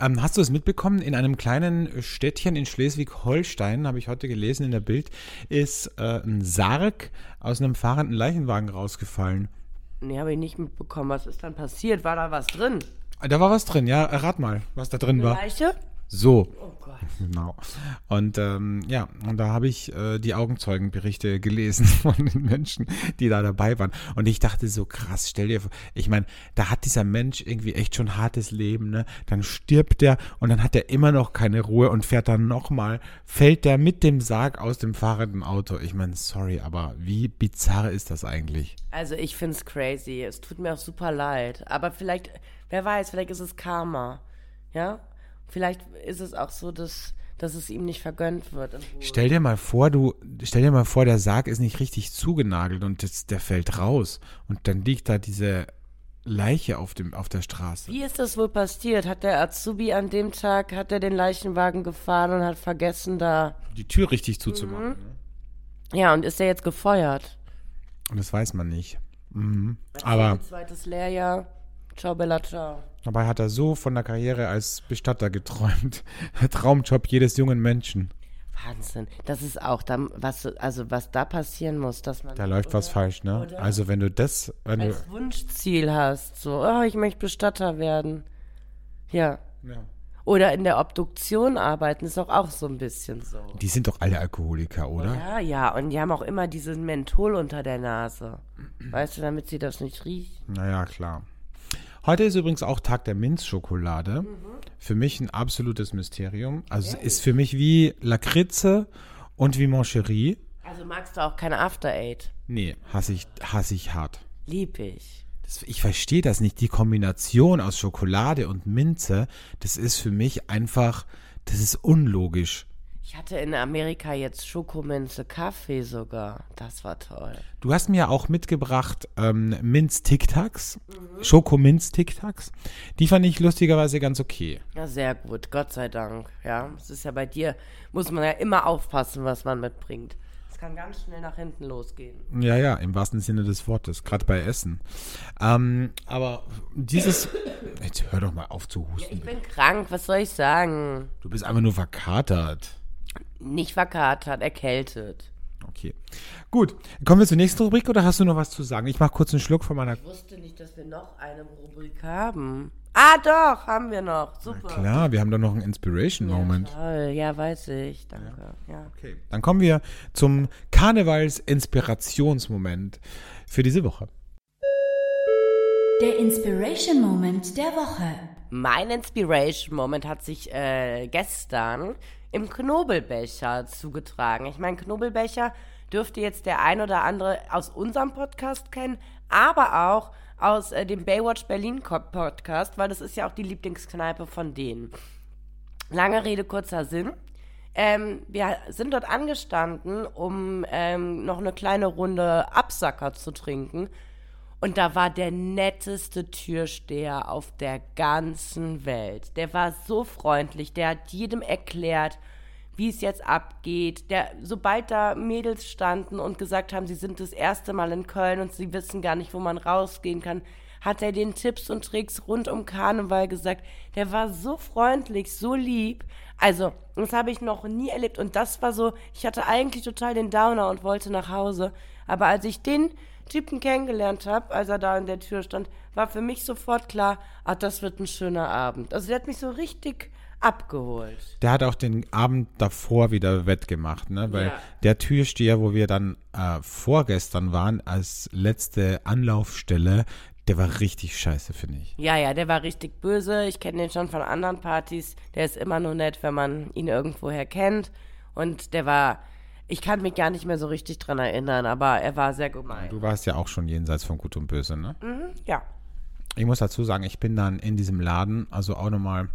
Ähm, hast du es mitbekommen? In einem kleinen Städtchen in Schleswig-Holstein, habe ich heute gelesen in der Bild, ist äh, ein Sarg aus einem fahrenden Leichenwagen rausgefallen. Nee, habe ich nicht mitbekommen. Was ist dann passiert? War da was drin? Da war was drin, ja. Rat mal, was da drin war. Leiche? So. Oh Gott. Genau. Und ähm, ja, und da habe ich äh, die Augenzeugenberichte gelesen von den Menschen, die da dabei waren. Und ich dachte so, krass, stell dir vor, ich meine, da hat dieser Mensch irgendwie echt schon hartes Leben, ne? Dann stirbt er und dann hat er immer noch keine Ruhe und fährt dann nochmal, fällt der mit dem Sarg aus dem fahrenden Auto. Ich meine, sorry, aber wie bizarr ist das eigentlich? Also ich find's crazy. Es tut mir auch super leid. Aber vielleicht, wer weiß, vielleicht ist es Karma. Ja? Vielleicht ist es auch so, dass, dass es ihm nicht vergönnt wird. Stell dir mal vor, du, stell dir mal vor, der Sarg ist nicht richtig zugenagelt und das, der fällt raus und dann liegt da diese Leiche auf dem, auf der Straße. Wie ist das wohl passiert? Hat der Azubi an dem Tag, hat er den Leichenwagen gefahren und hat vergessen da. Die Tür richtig zuzumachen. ne? Ja, und ist er jetzt gefeuert? Und das weiß man nicht. Mhm. Aber Ein zweites Lehrjahr. Ciao, Bella, ciao. Dabei hat er so von der Karriere als Bestatter geträumt. Der Traumjob jedes jungen Menschen. Wahnsinn. Das ist auch da, was, also was da passieren muss, dass man. Da läuft was falsch, ne? Oder? Also wenn du das, wenn du, als Wunschziel hast. So, oh, ich möchte Bestatter werden. Ja. ja. Oder in der Obduktion arbeiten, ist doch auch so ein bisschen so. die sind doch alle Alkoholiker, oder? Ja, ja, und die haben auch immer diesen Menthol unter der Nase. Weißt du, damit sie das nicht riecht. Naja, klar. Heute ist übrigens auch Tag der Minzschokolade. Für mich ein absolutes Mysterium. Also es ist für mich wie Lakritze und wie Moncherie. Also magst du auch kein After Eight? Nee, hasse ich, hasse ich hart. Lieb ich. Das, ich verstehe das nicht. Die Kombination aus Schokolade und Minze, das ist für mich einfach, das ist unlogisch. Ich hatte in Amerika jetzt Schokominze Kaffee sogar. Das war toll. Du hast mir auch mitgebracht ähm, Minz-Tic-Tacs, Schokominz-Tic-Tacs. Die fand ich lustigerweise ganz okay. Ja, sehr gut. Gott sei Dank. Ja, es ist ja bei dir, muss man ja immer aufpassen, was man mitbringt. Es kann ganz schnell nach hinten losgehen. Ja, ja, im wahrsten Sinne des Wortes, gerade bei Essen. Ähm, aber dieses. Jetzt hör doch mal auf zu husten. Ich bin krank, was soll ich sagen? Du bist einfach nur verkatert. Nicht verkatert, erkältet. Okay. Gut. Kommen wir zur nächsten Rubrik oder hast du noch was zu sagen? Ich mache kurz einen Schluck von meiner. Ich wusste nicht, dass wir noch eine Rubrik haben. Ah, doch, haben wir noch. Super. Klar, wir haben doch noch einen Inspiration-Moment. Toll, ja, weiß ich. Danke. Ja. Okay. Dann kommen wir zum Karnevals-Inspirationsmoment für diese Woche. Der Inspiration Moment der Woche. Mein Inspiration Moment hat sich äh, gestern im Knobelbecher zugetragen. Ich meine, Knobelbecher dürfte jetzt der ein oder andere aus unserem Podcast kennen, aber auch aus äh, dem Baywatch Berlin Podcast, weil das ist ja auch die Lieblingskneipe von denen. Lange Rede, kurzer Sinn. Ähm, wir sind dort angestanden, um ähm, noch eine kleine Runde Absacker zu trinken. Und da war der netteste Türsteher auf der ganzen Welt. Der war so freundlich, der hat jedem erklärt, wie es jetzt abgeht. Der, sobald da Mädels standen und gesagt haben, sie sind das erste Mal in Köln und sie wissen gar nicht, wo man rausgehen kann, hat er den Tipps und Tricks rund um Karneval gesagt. Der war so freundlich, so lieb. Also, das habe ich noch nie erlebt. Und das war so, ich hatte eigentlich total den Downer und wollte nach Hause. Aber als ich den Typen kennengelernt habe, als er da in der Tür stand, war für mich sofort klar, ah, das wird ein schöner Abend. Also der hat mich so richtig abgeholt. Der hat auch den Abend davor wieder wettgemacht, ne? Weil Ja. der Türsteher, wo wir dann äh, vorgestern waren, als letzte Anlaufstelle, der war richtig scheiße, finde ich. Ja, ja, der war richtig böse. Ich kenne den schon von anderen Partys. Der ist immer nur nett, wenn man ihn irgendwoher kennt. Und der war, ich kann mich gar nicht mehr so richtig dran erinnern, aber er war sehr gemein. Du warst ja auch schon jenseits von Gut und Böse, ne? Ja. Ich muss dazu sagen, ich bin dann in diesem Laden, also auch nochmal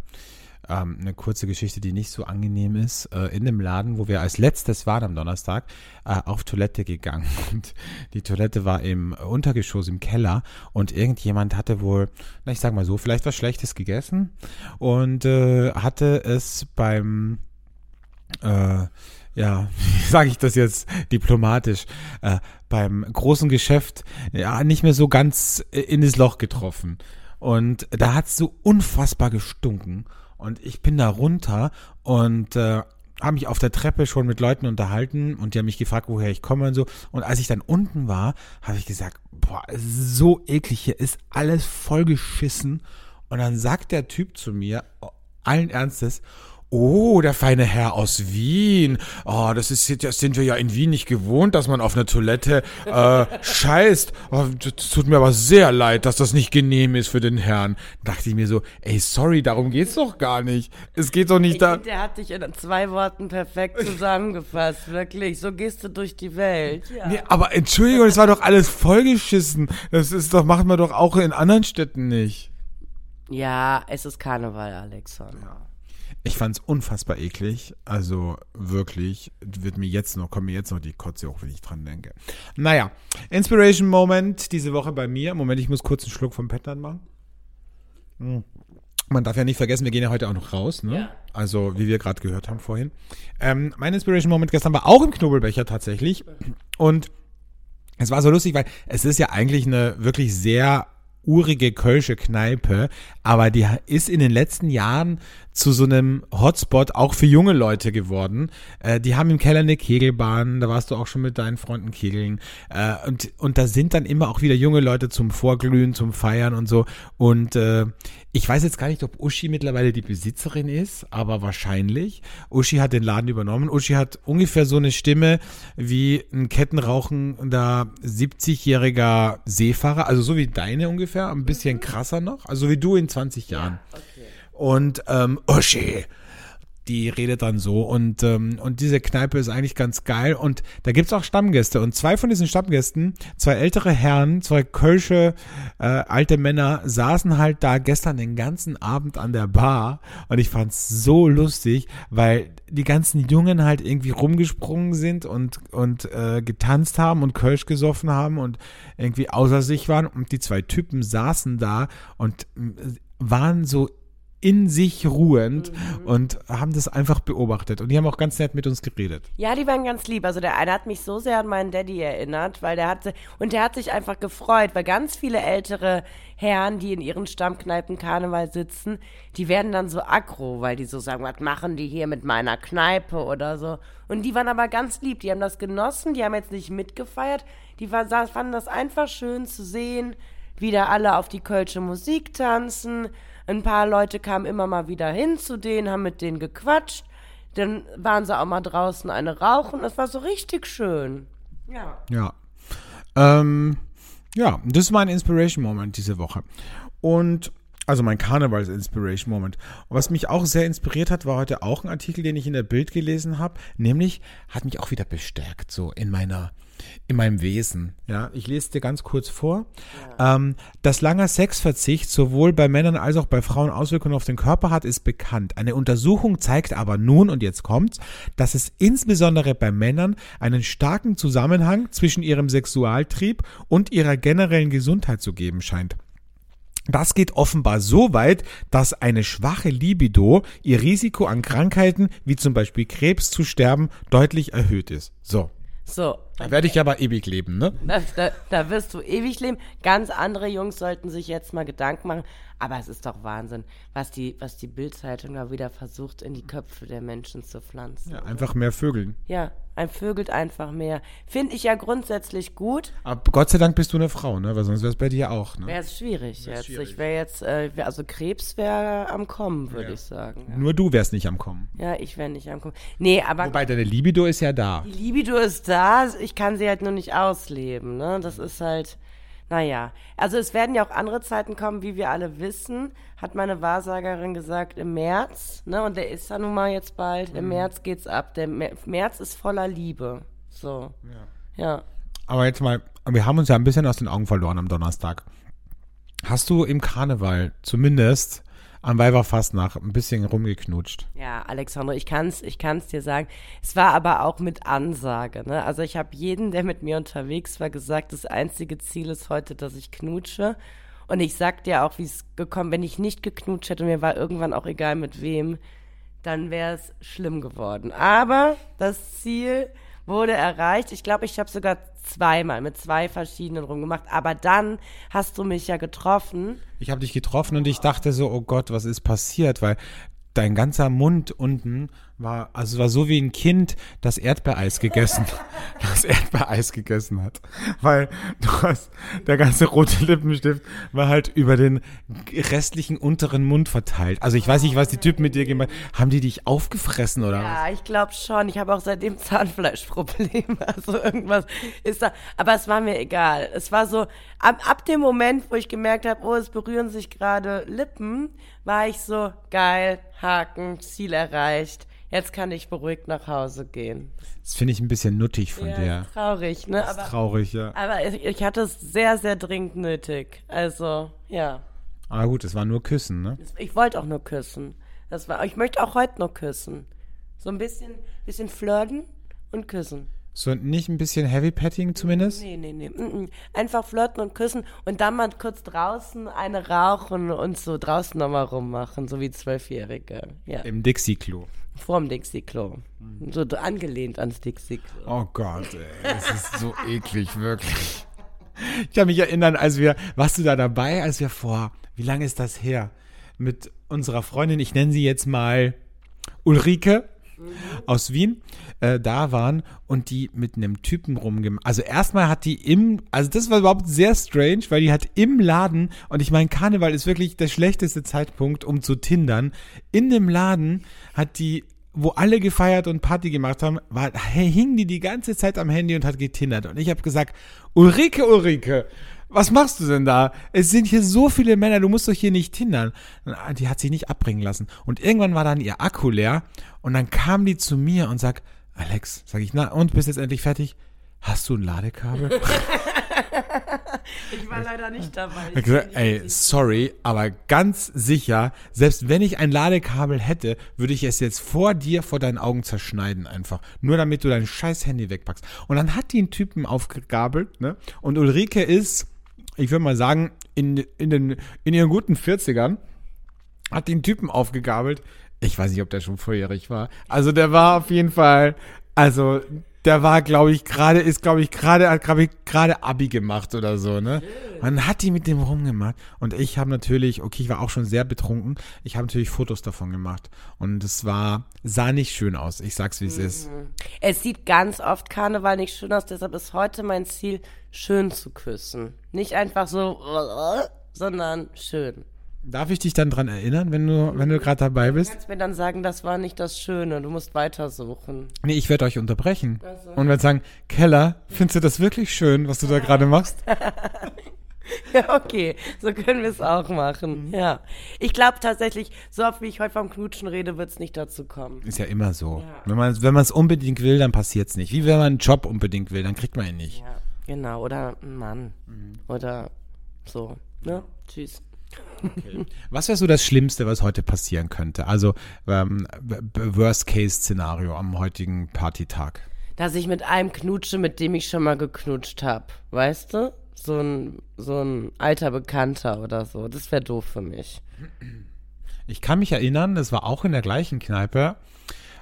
ähm, eine kurze Geschichte, die nicht so angenehm ist. Äh, in dem Laden, wo wir als letztes waren am Donnerstag, äh, auf Toilette gegangen. Und die Toilette war im Untergeschoss, im Keller. Und irgendjemand hatte wohl, na ich sag mal so, vielleicht was Schlechtes gegessen und äh, hatte es beim äh, ja, wie sage ich das jetzt diplomatisch, äh, beim großen Geschäft ja nicht mehr so ganz in das Loch getroffen. Und da hat's so unfassbar gestunken. Und ich bin da runter und äh, habe mich auf der Treppe schon mit Leuten unterhalten und die haben mich gefragt, woher ich komme und so. Und als ich dann unten war, habe ich gesagt, boah, es so eklig, hier ist alles vollgeschissen. Und dann sagt der Typ zu mir, allen Ernstes, Oh, der feine Herr aus Wien. Oh, das ist das sind wir ja in Wien nicht gewohnt, dass man auf einer Toilette äh, scheißt. Oh, das tut mir aber sehr leid, dass das nicht genehm ist für den Herrn. Dachte ich mir so, ey, sorry, darum geht's doch gar nicht. Es geht doch nicht Ich da. find, der hat dich in zwei Worten perfekt zusammengefasst, wirklich. So gehst du durch die Welt. Ja. Nee, aber Entschuldigung, es war doch alles vollgeschissen. Das ist doch, macht man doch auch in anderen Städten nicht. Ja, es ist Karneval, Alexon. Ich fand's unfassbar eklig. Also wirklich, wird mir jetzt noch, kommt mir jetzt noch die Kotze hoch, wenn ich dran denke. Naja, Inspiration Moment diese Woche bei mir. Moment, ich muss kurz einen Schluck vom Petland machen. Hm. Man darf ja nicht vergessen, wir gehen ja heute auch noch raus, ne? Ja. Also, wie wir gerade gehört haben vorhin. Ähm, mein Inspiration Moment gestern war auch im Knobelbecher tatsächlich. Und es war so lustig, weil es ist ja eigentlich eine wirklich sehr urige kölsche Kneipe, aber die ist in den letzten Jahren zu so einem Hotspot auch für junge Leute geworden. Äh, die haben im Keller eine Kegelbahn, da warst du auch schon mit deinen Freunden kegeln. Äh, und, und da sind dann immer auch wieder junge Leute zum Vorglühen, zum Feiern und so. Und äh, ich weiß jetzt gar nicht, ob Uschi mittlerweile die Besitzerin ist, aber wahrscheinlich. Uschi hat den Laden übernommen. Uschi hat ungefähr so eine Stimme wie ein kettenrauchender 70-jähriger Seefahrer, also so wie deine ungefähr, ein bisschen krasser noch, also wie du in 20 Jahren. Und ähm, Uschi, die redet dann so und ähm, und diese Kneipe ist eigentlich ganz geil und da gibt's auch Stammgäste und zwei von diesen Stammgästen, zwei ältere Herren, zwei kölsche äh, alte Männer saßen halt da gestern den ganzen Abend an der Bar und ich fand's so lustig, weil die ganzen Jungen halt irgendwie rumgesprungen sind und und äh, getanzt haben und Kölsch gesoffen haben und irgendwie außer sich waren und die zwei Typen saßen da und äh, waren so in sich ruhend und haben das einfach beobachtet. Und die haben auch ganz nett mit uns geredet. Ja, die waren ganz lieb. Also der eine hat mich so sehr an meinen Daddy erinnert, weil der hatte und der hat sich einfach gefreut, weil ganz viele ältere Herren, die in ihren Stammkneipen Karneval sitzen, die werden dann so aggro, weil die so sagen, was machen die hier mit meiner Kneipe oder so. Und die waren aber ganz lieb, die haben das genossen, die haben jetzt nicht mitgefeiert, die war, fanden das einfach schön zu sehen, wie da alle auf die kölsche Musik tanzen. Ein paar Leute kamen immer mal wieder hin zu denen, haben mit denen gequatscht. Dann waren sie auch mal draußen eine rauchen. Es war so richtig schön. Ja. Ja. Ähm, ja, das ist mein Inspiration Moment diese Woche. Und also mein Karnevals Inspiration Moment. Was mich auch sehr inspiriert hat, war heute auch ein Artikel, den ich in der Bild gelesen habe, nämlich hat mich auch wieder bestärkt so in meiner in meinem Wesen. Ja, ich lese dir ganz kurz vor. Ähm, dass langer Sexverzicht sowohl bei Männern als auch bei Frauen Auswirkungen auf den Körper hat, ist bekannt. Eine Untersuchung zeigt aber nun, und jetzt kommt's, dass es insbesondere bei Männern einen starken Zusammenhang zwischen ihrem Sexualtrieb und ihrer generellen Gesundheit zu geben scheint. Das geht offenbar so weit, dass eine schwache Libido ihr Risiko an Krankheiten wie zum Beispiel Krebs zu sterben deutlich erhöht ist. So. So, Da werde ich aber ewig leben, ne? da, da, da wirst du ewig leben. Ganz andere Jungs sollten sich jetzt mal Gedanken machen. Aber es ist doch Wahnsinn, was die, was die Bildzeitung da wieder versucht, in die Köpfe der Menschen zu pflanzen. Ja, einfach mehr Vögeln. Ja, ein Vögelt einfach mehr. Finde ich ja grundsätzlich gut. Aber Gott sei Dank bist du eine Frau, ne? Weil sonst wäre es bei dir auch, ne? Wäre es schwierig jetzt. schwierig. Ich wäre jetzt, äh, wär, also Krebs wäre am Kommen, würde ich sagen. Ja. Nur du wärst nicht am Kommen. ja, ich wäre nicht am Kommen. Nee, aber Wobei deine Libido ist ja da. die Libido ist da, ich kann sie halt nur nicht ausleben, ne? Das ist halt, naja. Also es werden ja auch andere Zeiten kommen, wie wir alle wissen, hat meine Wahrsagerin gesagt, im März, ne? Und der ist ja nun mal jetzt bald, Mhm. im März geht's ab. Der Mä- März ist voller Liebe. So. Ja. Aber jetzt mal, wir haben uns ja ein bisschen aus den Augen verloren am Donnerstag. Hast du im Karneval zumindest am Weiberfastnacht ein bisschen rumgeknutscht. Ja, Alexandre, ich kann's, ich kann's dir sagen. Es war aber auch mit Ansage, ne? Also ich habe jeden, der mit mir unterwegs war, gesagt, das einzige Ziel ist heute, dass ich knutsche. Und ich sag dir auch, wie es gekommen, wenn ich nicht geknutscht hätte, mir war irgendwann auch egal mit wem, dann wäre es schlimm geworden. Aber das Ziel wurde erreicht. Ich glaube, ich habe sogar zweimal mit zwei verschiedenen rumgemacht. Aber dann hast du mich ja getroffen. Ich habe dich getroffen und ich dachte so, oh Gott, was ist passiert? Weil dein ganzer Mund unten war, also es war so wie ein Kind, das Erdbeereis gegessen, das Erdbeereis gegessen hat. Weil du hast, der ganze rote Lippenstift war halt über den restlichen unteren Mund verteilt. Also ich weiß nicht, was die Typen mit dir gemacht haben. die dich aufgefressen oder was? Ja, ich glaube schon. Ich habe auch seitdem Zahnfleischprobleme. Also irgendwas ist da. Aber es war mir egal. Es war so, ab, ab dem Moment, wo ich gemerkt habe, oh, es berühren sich gerade Lippen, war ich so, geil, Haken, Ziel erreicht. Jetzt kann ich beruhigt nach Hause gehen. Das finde ich ein bisschen nuttig von Ja, dir. traurig, ne? Das ist Aber, traurig, ja. aber ich, ich hatte es sehr, sehr dringend nötig. Also, ja. Aber gut, es war nur Küssen, ne? Ich wollte auch nur küssen. Das war, ich möchte auch heute nur küssen. So ein bisschen, bisschen flirten und küssen. So nicht ein bisschen Heavy Petting zumindest? Nee, nee, nee. Mm, mm. Einfach flirten und küssen und dann mal kurz draußen eine rauchen und so draußen nochmal rummachen, so wie Zwölfjährige. Ja. Im Dixie-Klo. Vorm Dixie-Klo. So d- angelehnt ans Dixie-Klo. Oh Gott, ey, das ist so eklig, wirklich. Ich kann mich erinnern, als wir, warst du da dabei, als wir vor, wie lange ist das her? Mit unserer Freundin, ich nenne sie jetzt mal Ulrike aus Wien, äh, da waren und die mit einem Typen rumgemacht. Also erstmal hat die im, also das war überhaupt sehr strange, weil die hat im Laden, und ich meine, Karneval ist wirklich der schlechteste Zeitpunkt, um zu tindern. In dem Laden hat die wo alle gefeiert und Party gemacht haben, war, hing die die ganze Zeit am Handy und hat getindert. Und ich habe gesagt, Ulrike, Ulrike, was machst du denn da? Es sind hier so viele Männer, du musst doch hier nicht tindern. Und Die hat sich nicht abbringen lassen. Und irgendwann war dann ihr Akku leer und dann kam die zu mir und sagt, Alex, sag ich, na und, bist jetzt endlich fertig? Hast du ein Ladekabel? Ich war leider nicht dabei. Ich gesagt, ey, sorry, aber ganz sicher, selbst wenn ich ein Ladekabel hätte, würde ich es jetzt vor dir, vor deinen Augen zerschneiden einfach. Nur damit du dein scheiß Handy wegpackst. Und dann hat die einen Typen aufgegabelt, ne? Und Ulrike ist, ich würde mal sagen, in, in, den, in ihren guten 40ern, hat den Typen aufgegabelt. Ich weiß nicht, ob der schon vorjährig war. Also der war auf jeden Fall, also der war, glaube ich, gerade, ist, glaube ich, gerade, hat, glaube ich, gerade Abi gemacht oder so, ne? Und dann hat die mit dem rumgemacht. Und ich habe natürlich, okay, ich war auch schon sehr betrunken. Ich habe natürlich Fotos davon gemacht. Und es war, sah nicht schön aus. Ich sag's, wie es ist. Es sieht ganz oft Karneval nicht schön aus, deshalb ist heute mein Ziel, schön zu küssen. Nicht einfach so, sondern schön. Darf ich dich dann dran erinnern, wenn du, wenn du gerade dabei Du bist? kannst mir dann sagen, das war nicht das Schöne, du musst weitersuchen. Nee, ich werde euch unterbrechen. Und werde sagen, Keller, findest du das wirklich schön, was du da gerade machst? Ja, okay, so können wir es auch machen. Ja. Ich glaube tatsächlich, so oft wie ich heute vom Knutschen rede, wird es nicht dazu kommen. Ist ja immer so. Wenn man wenn man es unbedingt will, dann passiert's nicht. Wie wenn man einen Job unbedingt will, dann kriegt man ihn nicht. Ja, genau, oder ein Mann. Oder so. Ne? Tschüss. Was wäre so das Schlimmste, was heute passieren könnte? Also ähm, Worst-Case-Szenario am heutigen Partytag. Dass ich mit einem knutsche, mit dem ich schon mal geknutscht habe. Weißt du? So ein, so ein alter Bekannter oder so. Das wäre doof für mich. Ich kann mich erinnern, das war auch in der gleichen Kneipe.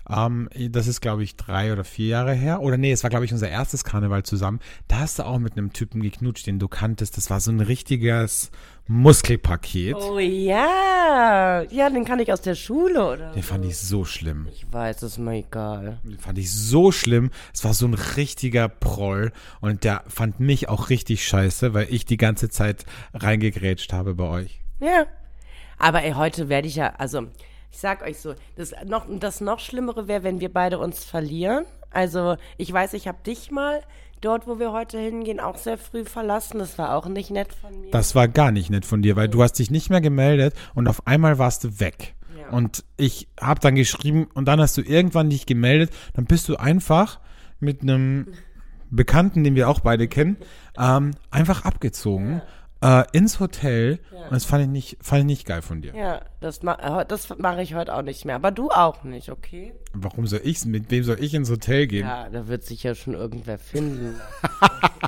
Ähm, das ist, glaube ich, drei oder vier Jahre her. Oder nee, es war, glaube ich, unser erstes Karneval zusammen. Da hast du auch mit einem Typen geknutscht, den du kanntest. Das war so ein richtiges Muskelpaket. Oh ja. Ja, den kann ich aus der Schule, oder? Den fand ich so schlimm. Ich weiß, ist mir egal. Den fand ich so schlimm. Es war so ein richtiger Proll. Und der fand mich auch richtig scheiße, weil ich die ganze Zeit reingegrätscht habe bei euch. Ja. Aber ey, heute werde ich ja, also ich sag euch so, das noch, das noch Schlimmere wäre, wenn wir beide uns verlieren. Also ich weiß, ich habe dich mal dort, wo wir heute hingehen, auch sehr früh verlassen. Das war auch nicht nett von mir. Das war gar nicht nett von dir, weil du hast dich nicht mehr gemeldet und auf einmal warst du weg. Ja. Und ich habe dann geschrieben und dann hast du irgendwann dich gemeldet. Dann bist du einfach mit einem Bekannten, den wir auch beide kennen, ähm, einfach abgezogen. Äh, ins Hotel und das fand ich nicht, fand ich nicht geil von dir. Ja, das, ma äh, das mache ich heute auch nicht mehr. Aber du auch nicht, okay? Warum soll ich's? Mit wem soll ich ins Hotel gehen? Ja, da wird sich ja schon irgendwer finden.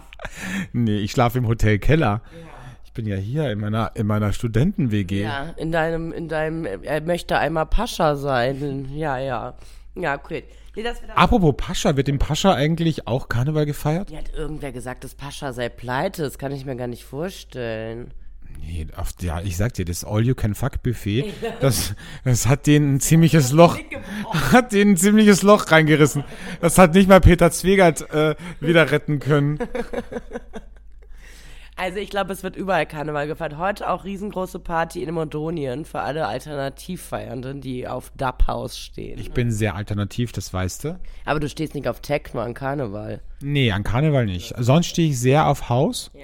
Nee, ich schlafe im Hotel Keller. Ich bin ja hier in meiner, in meiner Studenten-WG. ja, in deinem, in deinem, er möchte einmal Pascha sein. Ja, ja. Ja, okay. Nee, Apropos Pascha, wird im Pascha eigentlich auch Karneval gefeiert? Mir hat irgendwer gesagt, dass Pascha sei pleite. Das kann ich mir gar nicht vorstellen. Nee, auf, ja, ich sag dir, das All-You-Can-Fuck-Buffet, das, das hat denen ein ziemliches Loch, hat denen ein ziemliches Loch reingerissen. Das hat nicht mal Peter Zwegert äh, wieder retten können. Also ich glaube, es wird überall Karneval gefeiert. Heute auch riesengroße Party in Mordonien für alle Alternativfeiernden, die auf Dub House stehen. Ich bin sehr alternativ, das weißt du. Aber du stehst nicht auf Techno an Karneval. Nee, an Karneval nicht. Sonst stehe ich sehr auf Haus, Ja.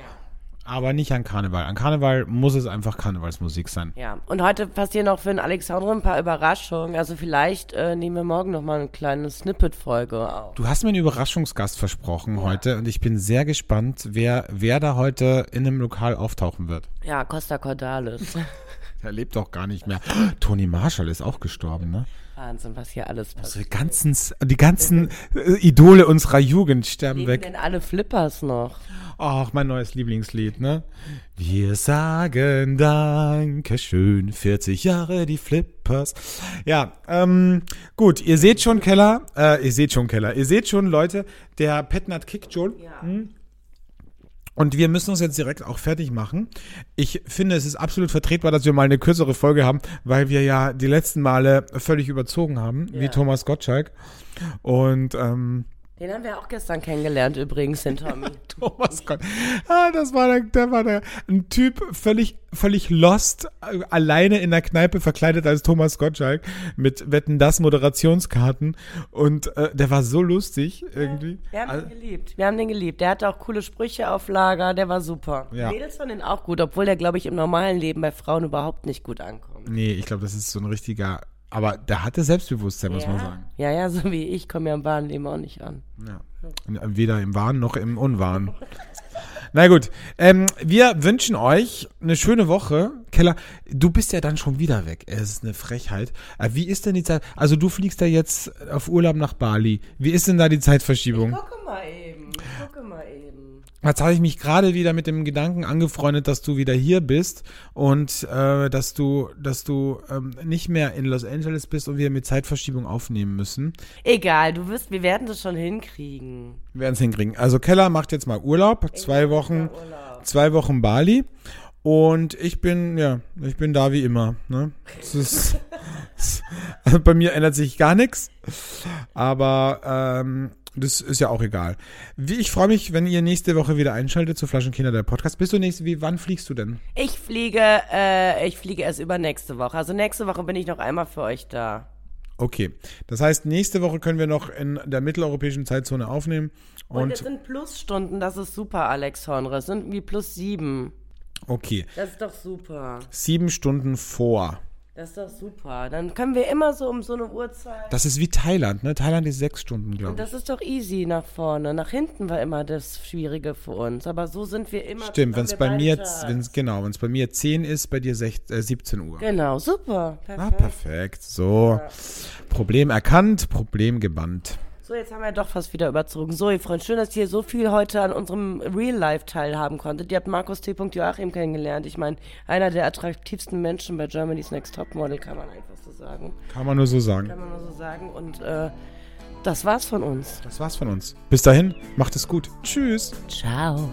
Aber nicht an Karneval. An Karneval muss es einfach Karnevalsmusik sein. Ja, und heute passieren auch für den Alexandre ein paar Überraschungen. Also vielleicht äh, nehmen wir morgen noch mal eine kleine Snippet-Folge auf. Du hast mir einen Überraschungsgast versprochen heute und ich bin sehr gespannt, wer, wer da heute in einem Lokal auftauchen wird. Ja, Costa Cordalis. Der lebt doch gar nicht mehr. Toni Marshall ist auch gestorben, ne? Wahnsinn, was hier alles Also passiert. die ganzen, die ganzen äh, Idole unserer Jugend sterben Leben weg. denn alle Flippers noch? Ach, mein neues Lieblingslied, ne? Wir sagen Dankeschön, 40 Jahre die Flippers. Ja, ähm, gut, ihr seht schon, Keller, äh, ihr seht schon, Keller, ihr seht schon, Leute, der Petnat kickt schon. Hm? Und wir müssen uns jetzt direkt auch fertig machen. Ich finde, es ist absolut vertretbar, dass wir mal eine kürzere Folge haben, weil wir ja die letzten Male völlig überzogen haben, wie Ja. Thomas Gottschalk. Und ähm, Den haben wir auch gestern kennengelernt übrigens, den Tommy. Thomas Gott. Ah, das war der, der war der, ein Typ völlig, völlig lost, äh, alleine in der Kneipe verkleidet als Thomas Gottschalk mit Wetten das Moderationskarten und äh, der war so lustig irgendwie. Wir haben Also- den geliebt. Wir haben den geliebt. Der hatte auch coole Sprüche auf Lager. Der war super. Ja. Mädels fanden den auch gut, obwohl der, glaube ich, im normalen Leben bei Frauen überhaupt nicht gut ankommt. nee, ich glaube, das ist so ein richtiger, aber der hatte Selbstbewusstsein, muss man ja. sagen. ja, ja, so wie ich komme ja im wahren Leben auch nicht an. Ja. Weder im Wahn noch im Unwahn. Na gut, ähm, wir wünschen euch eine schöne Woche. Keller, du bist ja dann schon wieder weg. Es ist eine Frechheit. Äh, wie ist denn die Zeit? Also du fliegst ja jetzt auf Urlaub nach Bali. Wie ist denn da die Zeitverschiebung? Gucke mal eben. Gucke mal eben. Jetzt habe ich mich gerade wieder mit dem Gedanken angefreundet, dass du wieder hier bist und äh, dass du, dass du ähm, nicht mehr in Los Angeles bist und wir mit Zeitverschiebung aufnehmen müssen. Egal, du wirst, wir werden das schon hinkriegen. Wir werden es hinkriegen. Also Keller macht jetzt mal Urlaub, zwei Wochen, zwei Wochen Bali. Und ich bin, ja, ich bin da wie immer. Ne? Das ist, also bei mir ändert sich gar nichts. Aber ähm, das ist ja auch egal. Wie, ich freue mich, wenn ihr nächste Woche wieder einschaltet zu Flaschenkinder der Podcast. Bist du nächste, wie, wann fliegst du denn? Ich fliege, äh, ich fliege erst übernächste Woche. Also nächste Woche bin ich noch einmal für euch da. Okay. Das heißt, nächste Woche können wir noch in der mitteleuropäischen Zeitzone aufnehmen. Und, Und, es sind Plusstunden, das ist super, Alex Hornre. Es sind wie plus sieben. okay. Das ist doch super. Sieben Stunden vor. Das ist doch super. Dann können wir immer so um so eine Uhrzeit. Das ist wie Thailand, ne? Thailand ist sechs Stunden, glaube Und ich. das ist doch easy nach vorne. Nach hinten war immer das Schwierige für uns. Aber so sind wir immer. Stimmt, wenn es bei mir, wenn's, genau, wenn es bei mir 10 ist, bei dir sech, äh, 17 Uhr. Genau, super. Ah, Perfekt. perfekt. So. Problem erkannt, Problem gebannt. So, jetzt haben wir doch fast wieder überzogen. So, ihr Freunde, schön, dass ihr so viel heute an unserem Real-Life teilhaben konntet. Ihr habt Markus T. Joachim kennengelernt. Ich meine, einer der attraktivsten Menschen bei Germany's Next Topmodel, kann man einfach so sagen. Kann man nur so sagen. Kann man nur so sagen. Und äh, das war's von uns. Das war's von uns. Bis dahin, macht es gut. Tschüss. Ciao.